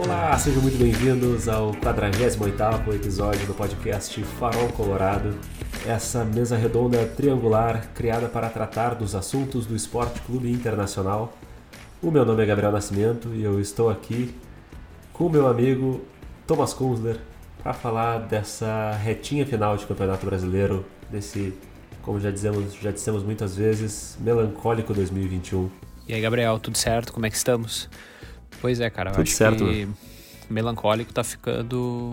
Olá, sejam muito bem-vindos ao 48º episódio do podcast Farol Colorado. Essa mesa redonda triangular criada para tratar dos assuntos do Esporte Clube Internacional. O meu nome é Gabriel Nascimento e eu estou aqui com meu amigo Thomas Kunzler para falar dessa retinha final de Campeonato Brasileiro, desse, como já dizemos, já dissemos muitas vezes, melancólico 2021. E aí, Gabriel, tudo certo? Como é que estamos? Pois é, cara, Tudo acho certo, que melancólico tá ficando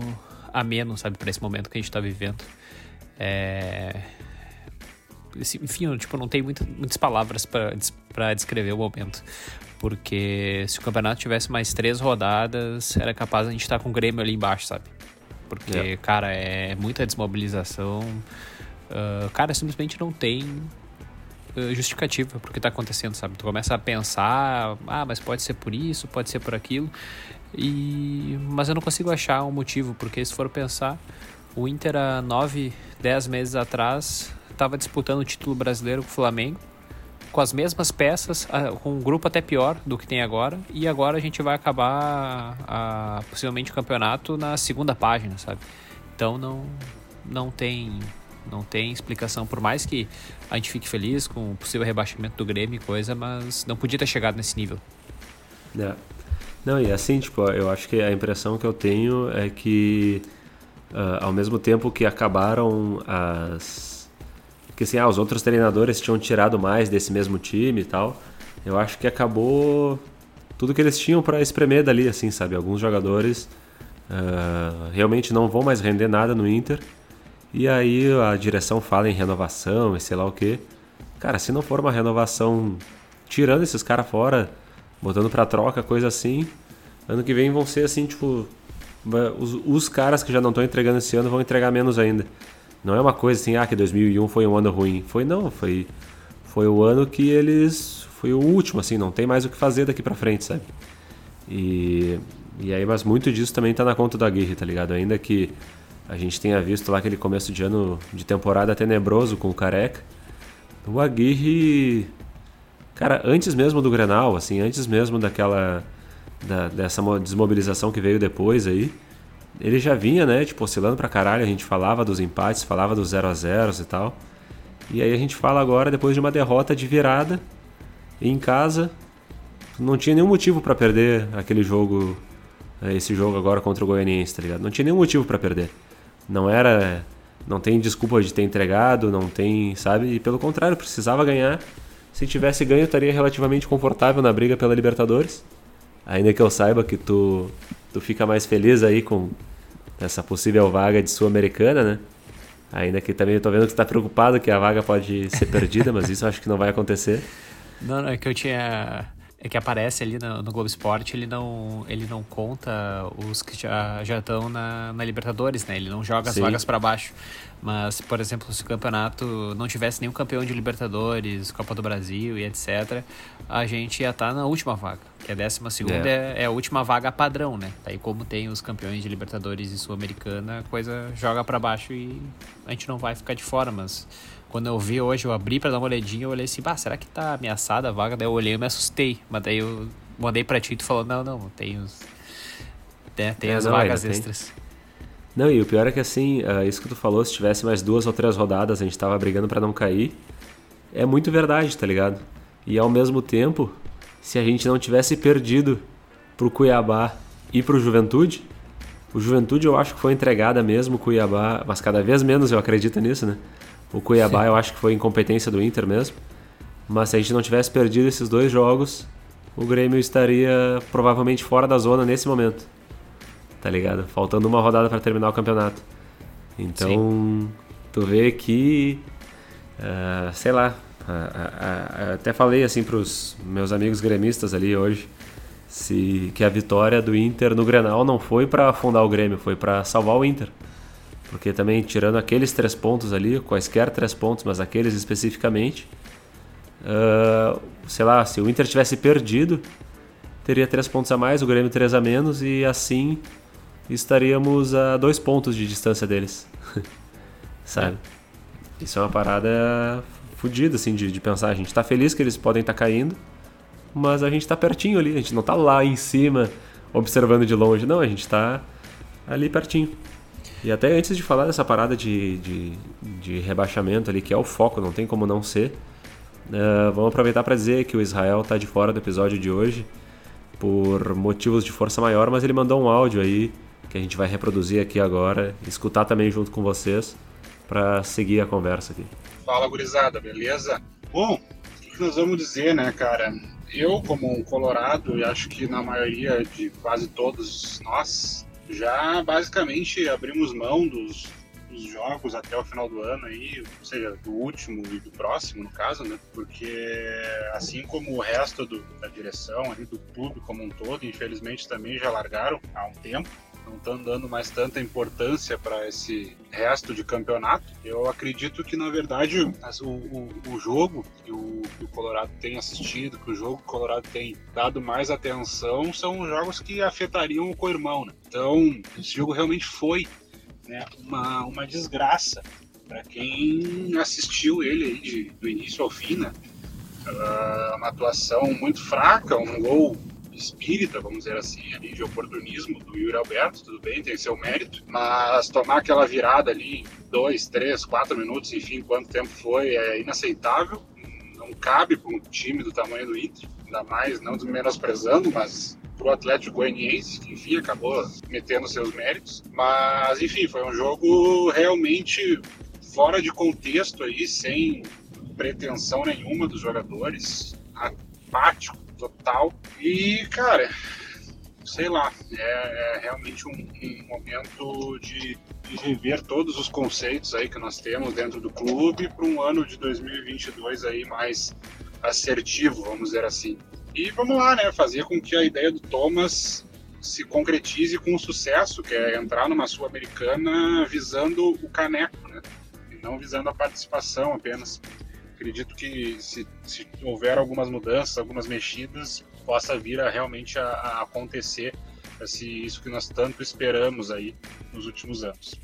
ameno, sabe, para esse momento que a gente tá vivendo. É... Enfim, eu, tipo, não tem muita, muitas palavras para descrever o momento. Porque se o campeonato tivesse mais três rodadas, era capaz a gente estar com o Grêmio ali embaixo, sabe? Porque, É. cara, é muita desmobilização. Ah, cara, simplesmente não tem justificativa pro que tá acontecendo, sabe? Tu começa a pensar, ah, mas pode ser por isso, pode ser por aquilo. E mas eu não consigo achar um motivo, porque se for pensar, o Inter há 9, 10 meses atrás estava disputando o título brasileiro com o Flamengo, com as mesmas peças, com um grupo até pior do que tem agora, e agora a gente vai acabar ah, possivelmente o campeonato na segunda página, sabe? Então não não tem não tem explicação, por mais que a gente fique feliz com o possível rebaixamento do Grêmio e coisa, mas não podia ter chegado nesse nível. É. Não, e assim, tipo, eu acho que a impressão que eu tenho é que ah, ao mesmo tempo que acabaram as. Que assim, ah, os outros treinadores tinham tirado mais desse mesmo time e tal. Eu acho que acabou tudo que eles tinham pra espremer dali, assim, sabe? Alguns jogadores ah, realmente não vão mais render nada no Inter. E aí a direção fala em renovação e sei lá o que. Cara, se não for uma renovação tirando esses caras fora, botando pra troca, coisa assim, ano que vem vão ser assim, tipo. Os, os caras que já não estão entregando esse ano vão entregar menos ainda. Não é uma coisa assim, ah, que 2001 foi um ano ruim. Foi não, foi, foi o ano que eles. Foi o último, assim, não tem mais o que fazer daqui pra frente, sabe? E, e aí, mas muito disso também tá na conta da Aguirre, tá ligado? Ainda que a gente tenha visto lá aquele começo de ano de temporada tenebroso com o Careca, o Aguirre, cara, antes mesmo do Grenal, assim, antes mesmo daquela da- dessa mo- desmobilização que veio depois aí, ele já vinha, né, tipo, oscilando pra caralho, a gente falava dos empates, falava dos 0 a 0 e tal. E aí a gente fala agora depois de uma derrota de virada em casa, não tinha nenhum motivo pra perder aquele jogo, eh, esse jogo agora contra o Goianiense, tá ligado? Não tinha nenhum motivo pra perder. Não era, não tem desculpa de ter entregado, não tem, sabe? E pelo contrário, precisava ganhar. Se tivesse ganho, estaria relativamente confortável na briga pela Libertadores. Ainda que eu saiba que tu, tu fica mais feliz aí com essa possível vaga de Sul-Americana, né? Ainda que também eu tô vendo que tu tá preocupado que a vaga pode ser perdida, mas isso eu acho que não vai acontecer. Não, não, é que eu tinha. É que aparece ali no, no Globo Esporte, ele não, ele não conta os que já já estão na, na Libertadores, né? Ele não joga as Sim. vagas para baixo. Mas, por exemplo, se o campeonato não tivesse nenhum campeão de Libertadores, Copa do Brasil e etc., a gente ia estar na última vaga, que a décima segunda É. é, é a última vaga padrão, né? Daí, como tem os campeões de Libertadores e Sul-Americana, a coisa joga para baixo e a gente não vai ficar de fora, mas quando eu vi hoje, eu abri pra dar uma olhadinha, eu olhei assim, bah, será que tá ameaçada a vaga? Daí eu olhei e me assustei. Mas daí eu mandei pra ti e tu falou, não, não, tem os. né, tem É, as não, vagas ainda tem. extras. Não, e o pior é que assim, ah, isso que tu falou, se tivesse mais duas ou três rodadas, a gente tava brigando pra não cair, é muito verdade, tá ligado? E ao mesmo tempo, se a gente não tivesse perdido pro Cuiabá e pro Juventude, o Juventude eu acho que foi entregada mesmo, o Cuiabá, mas cada vez menos eu acredito nisso, né? O Cuiabá eu acho que foi incompetência do Inter mesmo. Mas se a gente não tivesse perdido esses dois jogos, o Grêmio estaria provavelmente fora da zona nesse momento tá ligado? Faltando uma rodada para terminar o campeonato. Então, tu vê que, ah, sei lá, ah, ah, até falei assim pros meus amigos gremistas ali hoje, se que a vitória do Inter no Grenal não foi para afundar o Grêmio, foi para salvar o Inter. Porque também, tirando aqueles três pontos ali, quaisquer três pontos, mas aqueles especificamente, ah, sei lá, se o Inter tivesse perdido, teria três pontos a mais, o Grêmio três a menos, e assim estaríamos a dois pontos de distância deles. Sabe? Isso é uma parada fodida, assim, de, de pensar. A gente tá feliz que eles podem estar caindo, mas a gente tá pertinho ali, a gente não tá lá em cima, observando de longe. Não, a gente está ali pertinho. E até antes de falar dessa parada de, de, de rebaixamento ali, que é o foco, não tem como não ser, uh, vamos aproveitar para dizer que o Israel está de fora do episódio de hoje por motivos de força maior, mas ele mandou um áudio aí que a gente vai reproduzir aqui agora, escutar também junto com vocês para seguir a conversa aqui. Fala, gurizada, beleza? Bom, o que nós vamos dizer, né, cara? Eu, como um colorado, e acho que na maioria de quase todos nós, já basicamente abrimos mão dos, dos jogos até o final do ano aí, ou seja, do último e do próximo, no caso, né? Porque assim como o resto do, da direção ali do clube como um todo, infelizmente também já largaram há um tempo não estão dando mais tanta importância para esse resto de campeonato. Eu acredito que, na verdade, o, o, o jogo que o, que o, Colorado tem assistido, que o jogo que o Colorado tem dado mais atenção, são jogos que afetariam o co-irmão. Né? Então, esse jogo realmente foi né, uma, uma desgraça para quem assistiu ele de, do início ao fim. Né? Uh, uma atuação muito fraca, um gol espírita, vamos dizer assim, ali de oportunismo do Yuri Alberto, tudo bem, tem seu mérito, mas tomar aquela virada ali, dois, três, quatro minutos, enfim, quanto tempo foi, é inaceitável, não cabe para um time do tamanho do Inter, ainda mais, não menosprezando, mas para o Atlético Goianiense, que enfim acabou metendo seus méritos, mas enfim, foi um jogo realmente fora de contexto aí, sem pretensão nenhuma dos jogadores, apático total. E, cara, sei lá, é, é realmente um, um momento de, de, rever todos os conceitos aí que nós temos dentro do clube para um ano de 2022 aí mais assertivo, vamos dizer assim. E vamos lá, né, fazer com que a ideia do Thomas se concretize com sucesso, que é entrar numa Sul-Americana visando o caneco, né, e não visando a participação apenas acredito que se, se, houver algumas mudanças, algumas mexidas, possa vir a realmente a, a acontecer esse, isso que nós tanto esperamos aí nos últimos anos.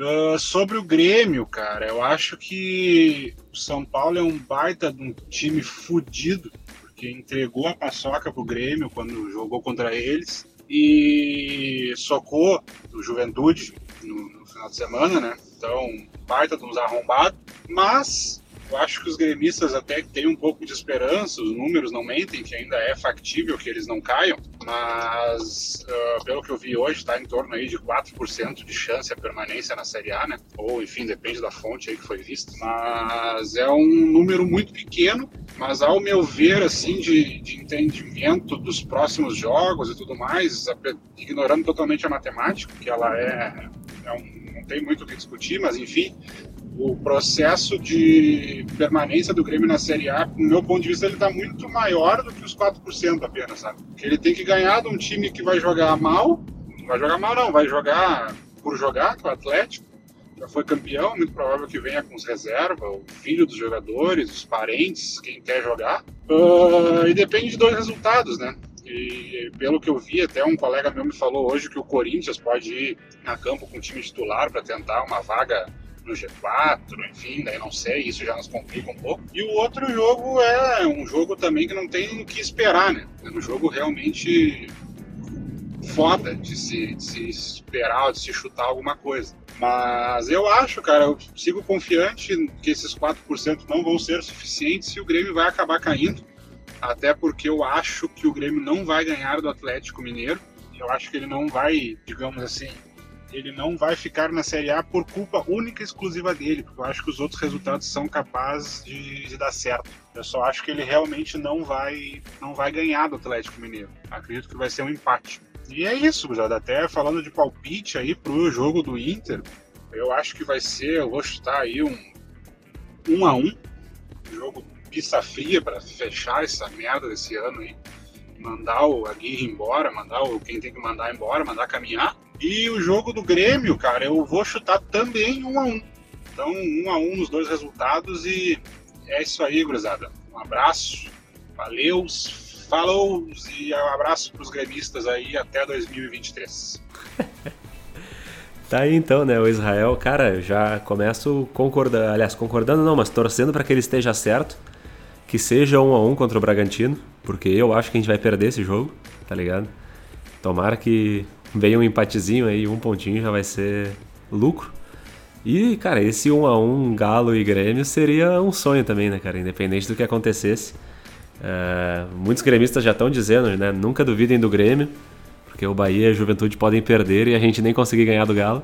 Uh, sobre o Grêmio, cara, eu acho que o São Paulo é um baita de um time fudido, porque entregou a paçoca pro Grêmio quando jogou contra eles e socou o Juventude no, no final de semana, né? Então, baita de uns arrombados, mas eu acho que os gremistas até têm um pouco de esperança, os números não mentem, que ainda é factível que eles não caiam, mas uh, pelo que eu vi hoje, está em torno aí de 4% de chance a permanência na Série A, né? Ou, enfim, depende da fonte aí que foi vista. Mas é um número muito pequeno, mas ao meu ver, assim, de, de entendimento dos próximos jogos e tudo mais, ignorando totalmente a matemática, que ela é, é um não tem muito o que discutir, mas enfim, o processo de permanência do Grêmio na Série A, do meu ponto de vista, ele está muito maior do que os 4% apenas, sabe? Ele tem que ganhar de um time que vai jogar mal, não vai jogar mal não, vai jogar por jogar, que é o Atlético, já foi campeão, muito provável que venha com os reservas, o filho dos jogadores, os parentes, quem quer jogar. Uh, e depende de dois resultados, né? E pelo que eu vi, até um colega meu me falou hoje que o Corinthians pode ir a campo com o time titular para tentar uma vaga no G4, enfim, daí não sei, isso já nos complica um pouco. E o outro jogo é um jogo também que não tem o que esperar, né? É um jogo realmente foda de se, de se esperar, de se chutar alguma coisa. Mas eu acho, cara, eu sigo confiante que esses 4% não vão ser suficientes e o Grêmio vai acabar caindo. Até porque eu acho que o Grêmio não vai ganhar do Atlético Mineiro. Eu acho que ele não vai, digamos assim, ele não vai ficar na Série A por culpa única e exclusiva dele, porque eu acho que os outros resultados são capazes de, de, dar certo. Eu só acho que ele realmente não vai, não vai ganhar do Atlético Mineiro. Acredito que vai ser um empate. E é isso, já até falando de palpite aí pro jogo do Inter, eu acho que vai ser, eu vou chutar aí um 1 um a 1 um, jogo pista fria para fechar essa merda desse ano aí. Mandar o Aguirre embora, mandar o quem tem que mandar embora, mandar caminhar. E o jogo do Grêmio, cara, eu vou chutar também um a um. Então, um a um nos dois resultados e é isso aí, gurizada. Um abraço, valeu, falou e um abraço para os gremistas aí até 2023. Tá aí então, né? O Israel, cara, já começo concordando, aliás, concordando não, mas torcendo para que ele esteja certo, que seja um a um contra o Bragantino, porque eu acho que a gente vai perder esse jogo, tá ligado? Tomara que venha um empatezinho aí, um pontinho já vai ser lucro. E, cara, esse 1 a 1 Galo e Grêmio seria um sonho também, né, cara? Independente do que acontecesse. Uh, muitos gremistas já estão dizendo, né? Nunca duvidem do Grêmio, porque o Bahia e a Juventude podem perder e a gente nem conseguir ganhar do Galo.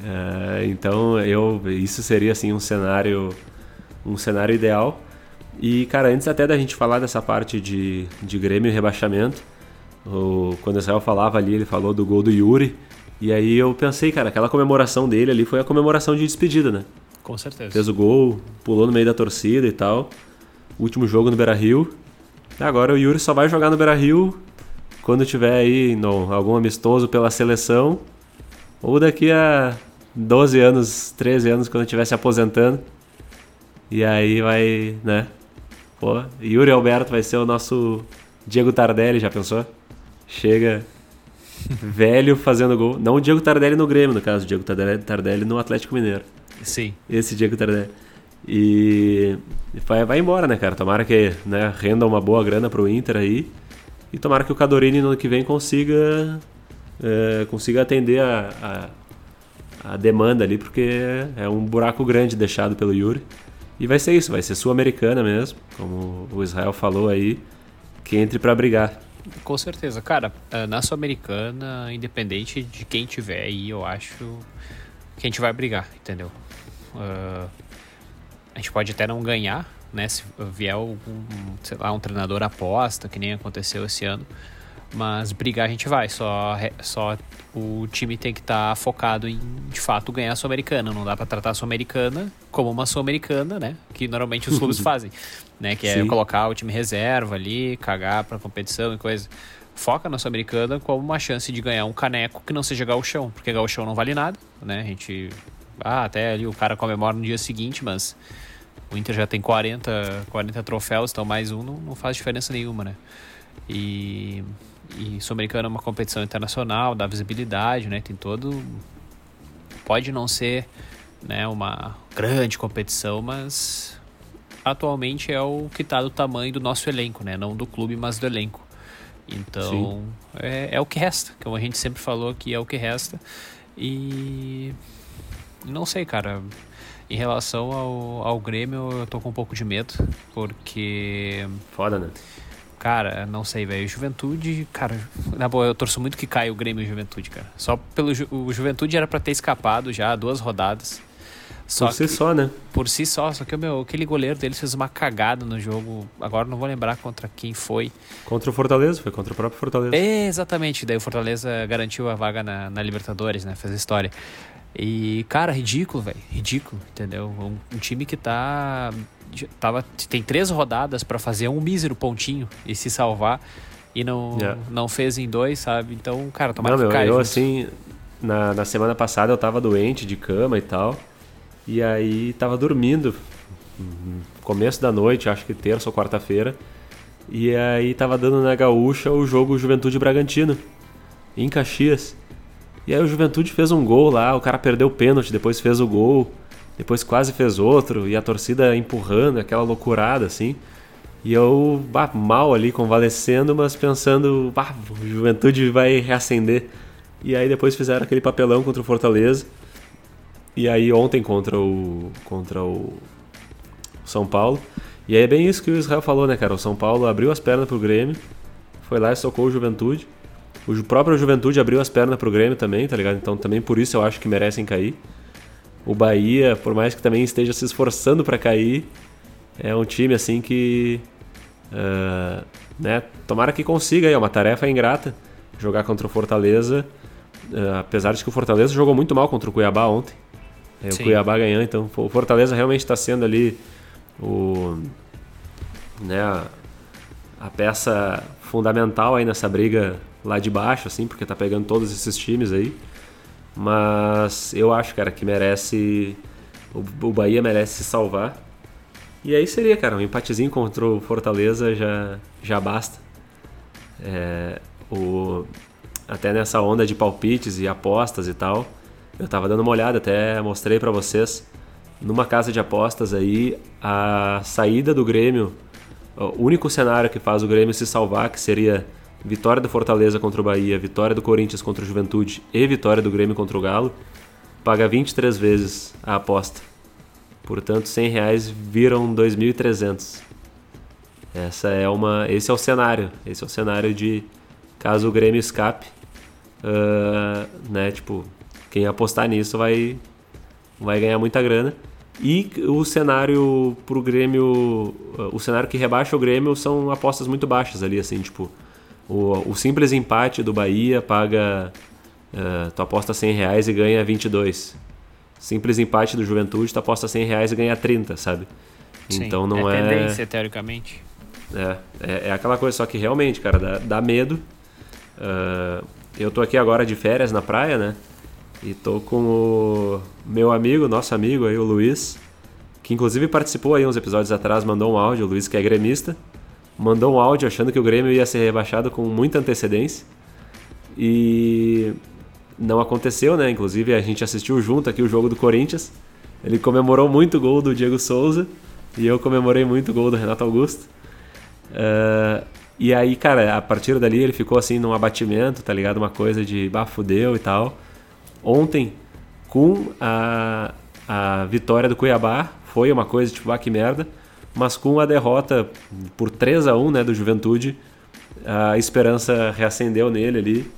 uh, então, eu, isso seria assim um cenário, um cenário ideal. E, cara, antes até da gente falar dessa parte de, de Grêmio e rebaixamento, o, quando o Israel falava ali, ele falou do gol do Yuri. E aí eu pensei, cara, aquela comemoração dele ali foi a comemoração de despedida, né? Com certeza. Fez o gol, pulou no meio da torcida e tal. Último jogo no Beira Rio. Agora o Yuri só vai jogar no Beira Rio quando tiver aí no, algum amistoso pela seleção. Ou daqui a 12 anos, 13 anos, quando estiver se aposentando. E aí vai, né? Pô, Yuri Alberto vai ser o nosso Diego Tardelli, já pensou? Chega velho fazendo gol. Não o Diego Tardelli no Grêmio, no caso, o Diego Tardelli, Tardelli no Atlético Mineiro. Sim. Esse Diego Tardelli. E vai, vai embora, né, cara? Tomara que né, renda uma boa grana pro Inter aí. E tomara que o Cadorini no ano que vem consiga, é, consiga atender a, a, a, demanda ali, porque é um buraco grande deixado pelo Yuri. E vai ser isso, vai ser sul-americana mesmo, como o Israel falou aí, que entre para brigar. Com certeza. Cara, eh, na Sul-Americana, independente de quem tiver aí, eu acho que a gente vai brigar, entendeu? Uh, a gente pode até não ganhar, né? Se vier algum, sei lá, um treinador aposta, que nem aconteceu esse ano. Mas brigar a gente vai, só, só o time tem que estar tá focado em, de fato, ganhar a Sul-Americana. Não dá para tratar a Sul-Americana como uma Sul-Americana, né? Que normalmente os clubes fazem, né? Que é Sim. colocar o time reserva ali, cagar pra competição e coisa. Foca na Sul-Americana como uma chance de ganhar um caneco que não seja gauchão, porque gauchão não vale nada, né? A gente... Ah, até ali o cara comemora no dia seguinte, mas o Inter já tem 40, 40 troféus, então mais um não, não faz diferença nenhuma, né? E e Sul-Americana é uma competição internacional, dá visibilidade, né? Tem todo. Pode não ser né, uma grande competição, mas atualmente é o que está do tamanho do nosso elenco, né? Não do clube, mas do elenco. Então é, é, o que resta, como a gente sempre falou aqui, é o que resta. E não sei, cara. Em relação ao, ao Grêmio, eu tô com um pouco de medo, porque. Foda, né? Cara, não sei, velho. Juventude, cara, na boa, eu torço muito que caia o Grêmio e Juventude, cara. Só pelo o Juventude era para ter escapado já duas rodadas. Só por si só, né? Por si só, só que meu, aquele goleiro deles fez uma cagada no jogo. Agora não vou lembrar contra quem foi. Contra o Fortaleza, foi contra o próprio Fortaleza. É, exatamente. Daí o Fortaleza garantiu a vaga na, na Libertadores, né? Fez a história. E, cara, ridículo, velho. Ridículo, entendeu? Um, um, time que tá. Tava, tem três rodadas para fazer um mísero pontinho e se salvar. E não, yeah. não fez em dois, sabe? Então, cara, tomara não, que caia. Eu, assim, na, na semana passada eu tava doente de cama e tal. E aí tava dormindo. Começo da noite, acho que terça ou quarta-feira. E aí tava dando na gaúcha o jogo Juventude Bragantino. Em Caxias. E aí o Juventude fez um gol lá, o cara perdeu o pênalti, depois fez o gol, depois quase fez outro, e a torcida empurrando, aquela loucurada assim. E eu bah, mal ali, convalescendo, mas pensando, bah, o Juventude vai reacender. E aí depois fizeram aquele papelão contra o Fortaleza. E aí ontem contra o contra o São Paulo. E aí é bem isso que o Israel falou, né, cara? O São Paulo abriu as pernas pro Grêmio, foi lá e socou o Juventude. O próprio Juventude abriu as pernas pro Grêmio também, tá ligado? Então também por isso eu acho que merecem cair. O Bahia, por mais que também esteja se esforçando para cair, é um time assim que. Uh, né? Tomara que consiga aí, é uma tarefa ingrata jogar contra o Fortaleza. Uh, apesar de que o Fortaleza jogou muito mal contra o Cuiabá ontem. É, o Cuiabá ganhou, então o Fortaleza realmente está sendo ali o, né, a, a peça fundamental aí nessa briga lá de baixo, assim, porque tá pegando todos esses times aí. Mas eu acho, cara, que merece. O, Bahia merece se salvar. E aí seria, cara, um empatezinho contra o Fortaleza já, já basta. É, o, até nessa onda de palpites e apostas e tal, eu tava dando uma olhada, até mostrei para vocês. Numa casa de apostas aí, a saída do Grêmio, o único cenário que faz o Grêmio se salvar, que seria vitória do Fortaleza contra o Bahia, vitória do Corinthians contra o Juventude e vitória do Grêmio contra o Galo, paga 23 vezes a aposta. Portanto, 100 reais viram 2.300. Essa é uma, esse é o cenário. Esse é o cenário de caso o Grêmio escape, uh, né? Tipo, quem apostar nisso vai, vai ganhar muita grana. E o cenário pro Grêmio, o cenário que rebaixa o Grêmio são apostas muito baixas ali, assim, tipo, o, o simples empate do Bahia paga, uh, tu aposta 100 reais e ganha 22. Simples empate do Juventude, tu aposta 100 reais e ganha 30, sabe? Sim, então não é... é... tendência, teoricamente. É, é, é, aquela coisa, só que realmente, cara, dá, dá medo. Uh, eu tô aqui agora de férias na praia, né? E tô com o meu amigo, nosso amigo aí, o Luiz, que inclusive participou aí uns episódios atrás, mandou um áudio, o Luiz que é gremista, mandou um áudio achando que o Grêmio ia ser rebaixado com muita antecedência. E não aconteceu, né? Inclusive a gente assistiu junto aqui o jogo do Corinthians. Ele comemorou muito o gol do Diego Souza e eu comemorei muito o gol do Renato Augusto. Uh, e aí, cara, a partir dali ele ficou assim num abatimento, tá ligado? Uma coisa de bafudeu e tal. Ontem, com a, a vitória do Cuiabá, foi uma coisa tipo, ah, que merda. Mas com a derrota por 3 a 1 né, do Juventude, a esperança reacendeu nele ali.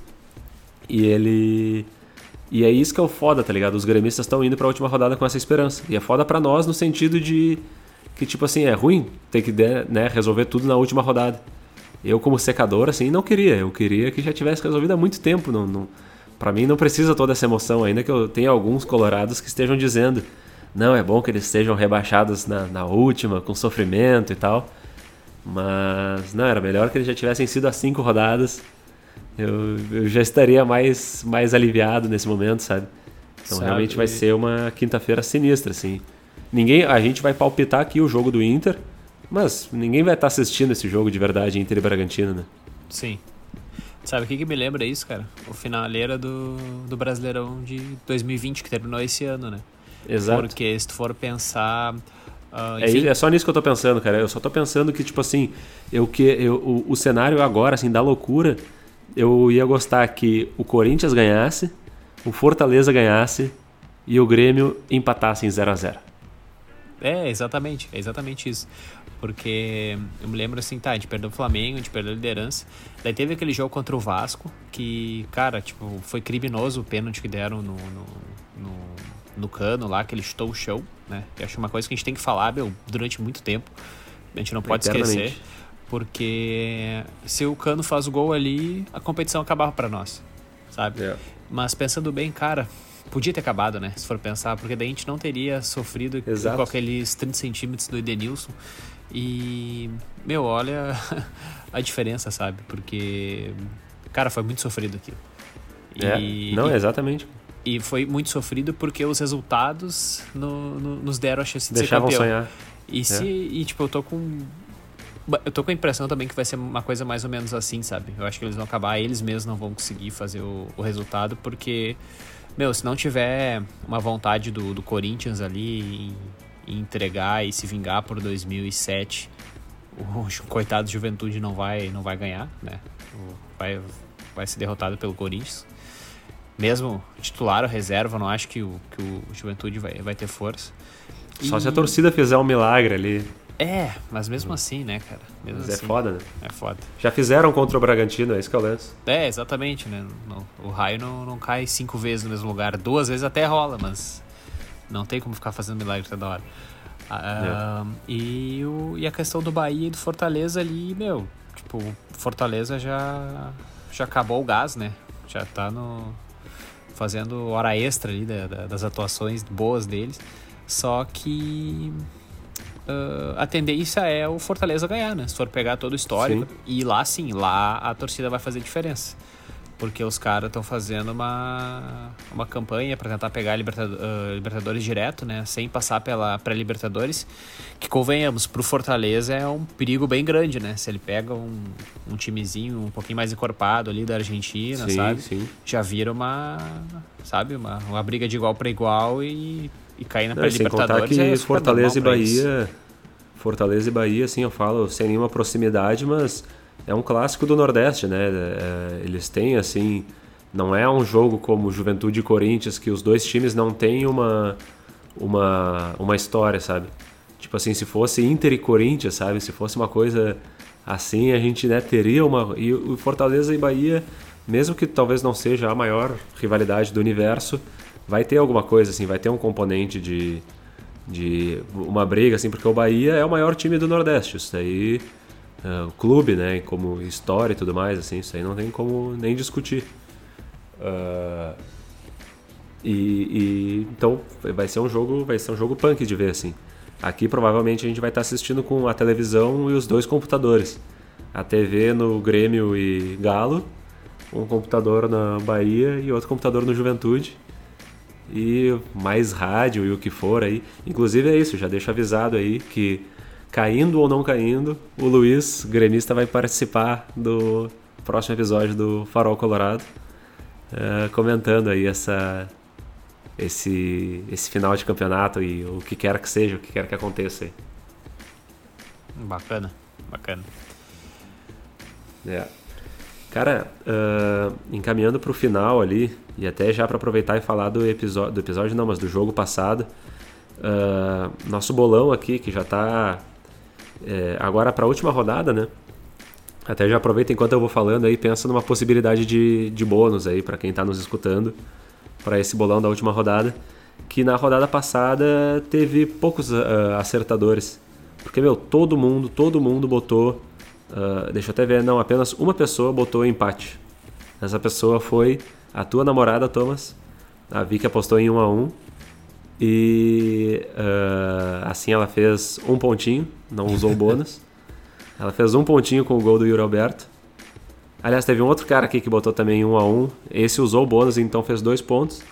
E ele. E é isso que é o foda, tá ligado? Os gremistas estão indo pra última rodada com essa esperança. E é foda pra nós no sentido de que, tipo assim, é ruim ter que né, resolver tudo na última rodada. Eu, como secador, assim, não queria. Eu queria que já tivesse resolvido há muito tempo. Não, não, para mim, não precisa toda essa emoção, ainda que eu tenha alguns colorados que estejam dizendo: não, é bom que eles estejam rebaixados na, na última, com sofrimento e tal. Mas, não, era melhor que eles já tivessem sido as cinco rodadas. Eu, eu já estaria mais, mais aliviado nesse momento, sabe? Então, sabe, realmente vai ser uma quinta-feira sinistra, assim. Ninguém, a gente vai palpitar aqui o jogo do Inter mas ninguém vai estar assistindo esse jogo de verdade, Inter e Bragantino, né? Sim. Sabe o que, que me lembra isso, cara? O finaleira do, do Brasileirão de 2020, que terminou esse ano, né? Exato. Porque se tu for pensar. Uh, é, é, só nisso que eu tô pensando, cara. Eu só tô pensando que, tipo assim, eu, que, eu, o, o cenário agora, assim, da loucura, eu ia gostar que o Corinthians ganhasse, o Fortaleza ganhasse e o Grêmio empatasse em 0 a 0 É, exatamente. É exatamente isso. Porque eu me lembro assim, tá, a gente perdeu o Flamengo, a gente perdeu a liderança. Daí teve aquele jogo contra o Vasco, que, cara, tipo, foi criminoso o pênalti que deram no, no, no, no cano lá, que ele chutou o chão, né? Eu acho uma coisa que a gente tem que falar, meu, durante muito tempo. A gente não pode esquecer. Porque se o cano faz o gol ali, a competição acabava para nós, sabe? Yeah. É. Mas pensando bem, cara, podia ter acabado, né? Se for pensar, porque daí a gente não teria sofrido Exato. com aqueles 30 centímetros do Edenilson. E, meu, olha a diferença, sabe? Porque, cara, foi muito sofrido aquilo. E, é, não, e, exatamente. E foi muito sofrido porque os resultados no, no, nos deram a chance de Deixavam ser campeão. sonhar. E, se, é. e, tipo, eu tô com... Eu tô com a impressão também que vai ser uma coisa mais ou menos assim, sabe? Eu acho que eles vão acabar, eles mesmos não vão conseguir fazer o, o resultado, porque, meu, se não tiver uma vontade do, do Corinthians ali entregar e se vingar por 2007, o, o coitado de Juventude não vai, não vai ganhar, né? Vai, vai ser derrotado pelo Corinthians. Mesmo titular ou reserva, não acho que o, que o Juventude vai, vai ter força. Só e... se a torcida fizer um milagre ali. É, mas mesmo assim, né, cara? Mesmo mas é assim, é foda, né? É foda. Já fizeram contra o Bragantino, é isso que é o lance. É, exatamente, né? o raio não, não cai cinco vezes no mesmo lugar. Duas vezes até rola, mas não tem como ficar fazendo milagre toda hora. Uh, e, o, e a questão do Bahia e do Fortaleza ali, meu, tipo, Fortaleza já, já acabou o gás, né? Já tá no. Fazendo hora extra ali da, da, das atuações boas deles. Só que uh, a tendência é o Fortaleza ganhar, né? Se for pegar todo o histórico. Sim. E lá sim, lá a torcida vai fazer diferença porque os caras estão fazendo uma, uma campanha para tentar pegar Libertador, uh, Libertadores direto, né? Sem passar pela pré-Libertadores. Que convenhamos, pro Fortaleza é um perigo bem grande, né? Se ele pega um, um timezinho um pouquinho mais encorpado ali da Argentina, sim, sabe? Sim. Já vira uma, sabe, uma, uma briga de igual para igual e, e cair na pré-Libertadores. é Fortaleza e Bahia. Fortaleza e Bahia, assim, eu falo sem nenhuma proximidade, mas é um clássico do Nordeste, né? É, eles têm, assim, não é um jogo como Juventude e Corinthians, que os dois times não têm uma, uma, uma história, sabe? Tipo assim, se fosse Inter e Corinthians, sabe? Se fosse uma coisa assim, a gente né, teria uma. E o Fortaleza e Bahia, mesmo que talvez não seja a maior rivalidade do universo, vai ter alguma coisa, assim, vai ter um componente de, de uma briga, assim, porque o Bahia é o maior time do Nordeste. Isso daí. Uh, clube, né, como história e tudo mais, assim, isso aí não tem como nem discutir. Uh, e, e, então vai ser um jogo, vai ser um jogo punk de ver assim. Aqui provavelmente a gente vai estar assistindo com a televisão e os dois computadores. A TV no Grêmio e Galo, um computador na Bahia e outro computador no Juventude. E mais rádio e o que for aí. Inclusive é isso, já deixo avisado aí que caindo ou não caindo, o Luiz, gremista, vai participar do próximo episódio do Farol Colorado uh, comentando aí essa, esse, esse final de campeonato e o que quer que seja, o que quer que aconteça aí. Bacana, bacana. É. Cara, uh, encaminhando para o final ali, e até já para aproveitar e falar do episódio, do episódio não, mas do jogo passado, uh, nosso bolão aqui, que já está é, agora para a última rodada, né? Até já aproveita enquanto eu vou falando aí, pensa numa possibilidade de, de bônus aí para quem está nos escutando para esse bolão da última rodada, que na rodada passada teve poucos uh, acertadores. Porque, meu, todo mundo, todo mundo botou. Uh, deixa eu até ver, não, apenas uma pessoa botou empate. Essa pessoa foi a tua namorada, Thomas. A Vicky apostou em 1 um a 1 um, E uh, assim ela fez um pontinho, não usou o bônus. Ela fez um pontinho com o gol do Yuri Alberto. Aliás, teve um outro cara aqui que botou também um a um. Esse usou o bônus, então fez dois pontos.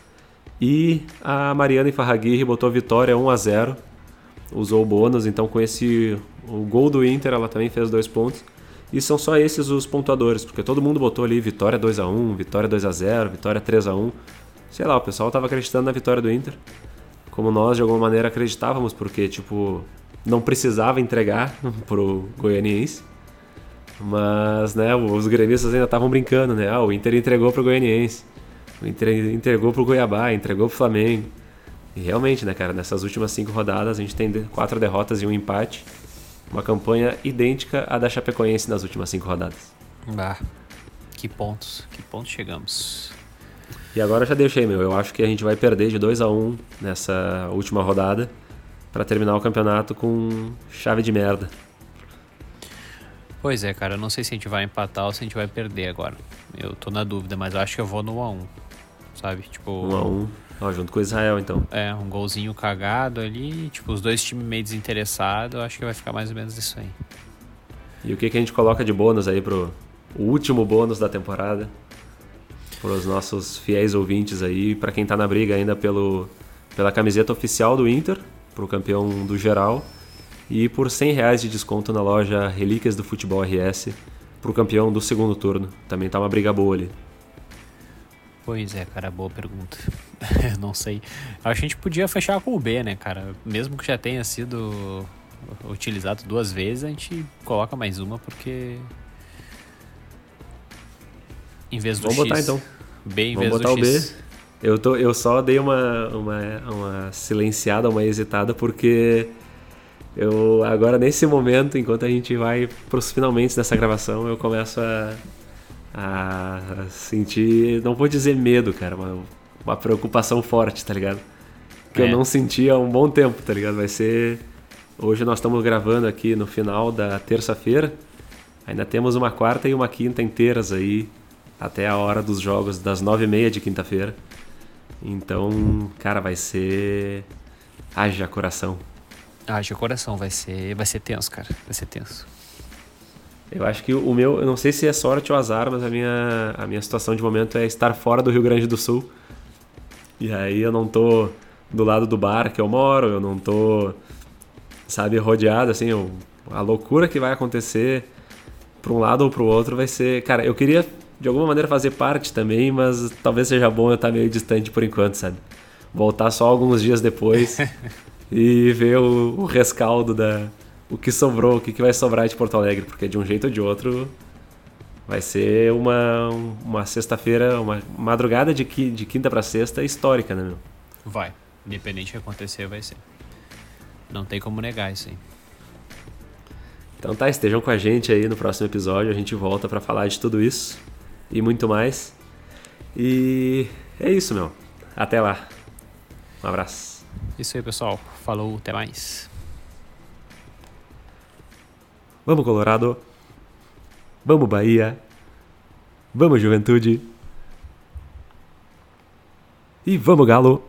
E a Mariana Farraguirre botou vitória 1 a 0 Usou o bônus, então com esse o gol do Inter ela também fez dois pontos. E são só esses os pontuadores, porque todo mundo botou ali vitória 2 a 1 vitória 2 a 0 vitória 3 a 1 Sei lá, o pessoal estava acreditando na vitória do Inter. Como nós, de alguma maneira, acreditávamos, porque, tipo, não precisava entregar pro goianiense. Mas, né, os gremistas ainda estavam brincando, né? Ah, o Inter entregou pro goianiense. O Inter entregou pro Goiabá, entregou pro Flamengo. E realmente, né, cara, nessas últimas cinco rodadas a gente tem quatro derrotas e um empate. Uma campanha idêntica à da Chapecoense nas últimas cinco rodadas. Bah, que pontos, que pontos chegamos. E agora eu já deixei, meu. Eu acho que a gente vai perder de 2 a 1 um nessa última rodada para terminar o campeonato com chave de merda. Pois é, cara, eu não sei se a gente vai empatar ou se a gente vai perder agora. Eu tô na dúvida, mas eu acho que eu vou no 1x1. Sabe? Tipo. 1x1. Ó, junto com o Israel, então. É, um golzinho cagado ali, tipo, os dois times meio desinteressados, eu acho que vai ficar mais ou menos isso aí. E o que, que a gente coloca de bônus aí pro o último bônus da temporada? Para os nossos fiéis ouvintes aí, para quem tá na briga ainda pelo, pela camiseta oficial do Inter, pro campeão do geral e por 100 reais de desconto na loja Relíquias do Futebol RS pro campeão do segundo turno. Também tá uma briga boa ali. Pois é, cara, boa pergunta. não sei. Acho que a gente podia fechar com o B, né, cara? Mesmo que já tenha sido utilizado duas vezes, a gente coloca mais uma porque. Em vez do Vamos X. botar então. B em Vamos vez botar do o X. B. Eu, tô, eu só dei uma, uma, uma silenciada, uma hesitada, porque eu agora nesse momento, enquanto a gente vai pros finalmente dessa gravação, eu começo a, a sentir, não vou dizer medo, cara, uma, uma preocupação forte, tá ligado? Que É. eu não sentia há um bom tempo, tá ligado? Vai ser. Hoje nós estamos gravando aqui no final da terça-feira. Ainda temos uma quarta e uma quinta inteiras aí, até a hora dos jogos das nove e meia de quinta-feira. Então, cara, vai ser. Haja coração. De coração, vai ser, vai ser tenso, cara. Vai ser tenso. Eu acho que o meu, eu não sei se é sorte ou azar, mas a minha, a minha situação de momento é estar fora do Rio Grande do Sul. E aí eu não tô do lado do bar que eu moro, eu não tô, sabe, rodeado, assim, eu, a loucura que vai acontecer para um lado ou para o outro vai ser. Cara, eu queria de alguma maneira fazer parte também, mas talvez seja bom eu estar meio distante por enquanto, sabe? Voltar só alguns dias depois e ver o, o rescaldo da. O que sobrou, o que, que vai sobrar de Porto Alegre, porque de um jeito ou de outro Vai ser uma, uma sexta-feira, uma madrugada de, de quinta para sexta histórica, né, meu? Vai. Independente do que acontecer, vai ser. Não tem como negar isso aí. Então tá, estejam com a gente aí no próximo episódio. A gente volta pra falar de tudo isso e muito mais. E é isso, meu. Até lá. Um abraço. Isso aí, pessoal. Falou, até mais. Vamos, Colorado. Vamos, Bahia. Vamos, Juventude. E vamos, Galo.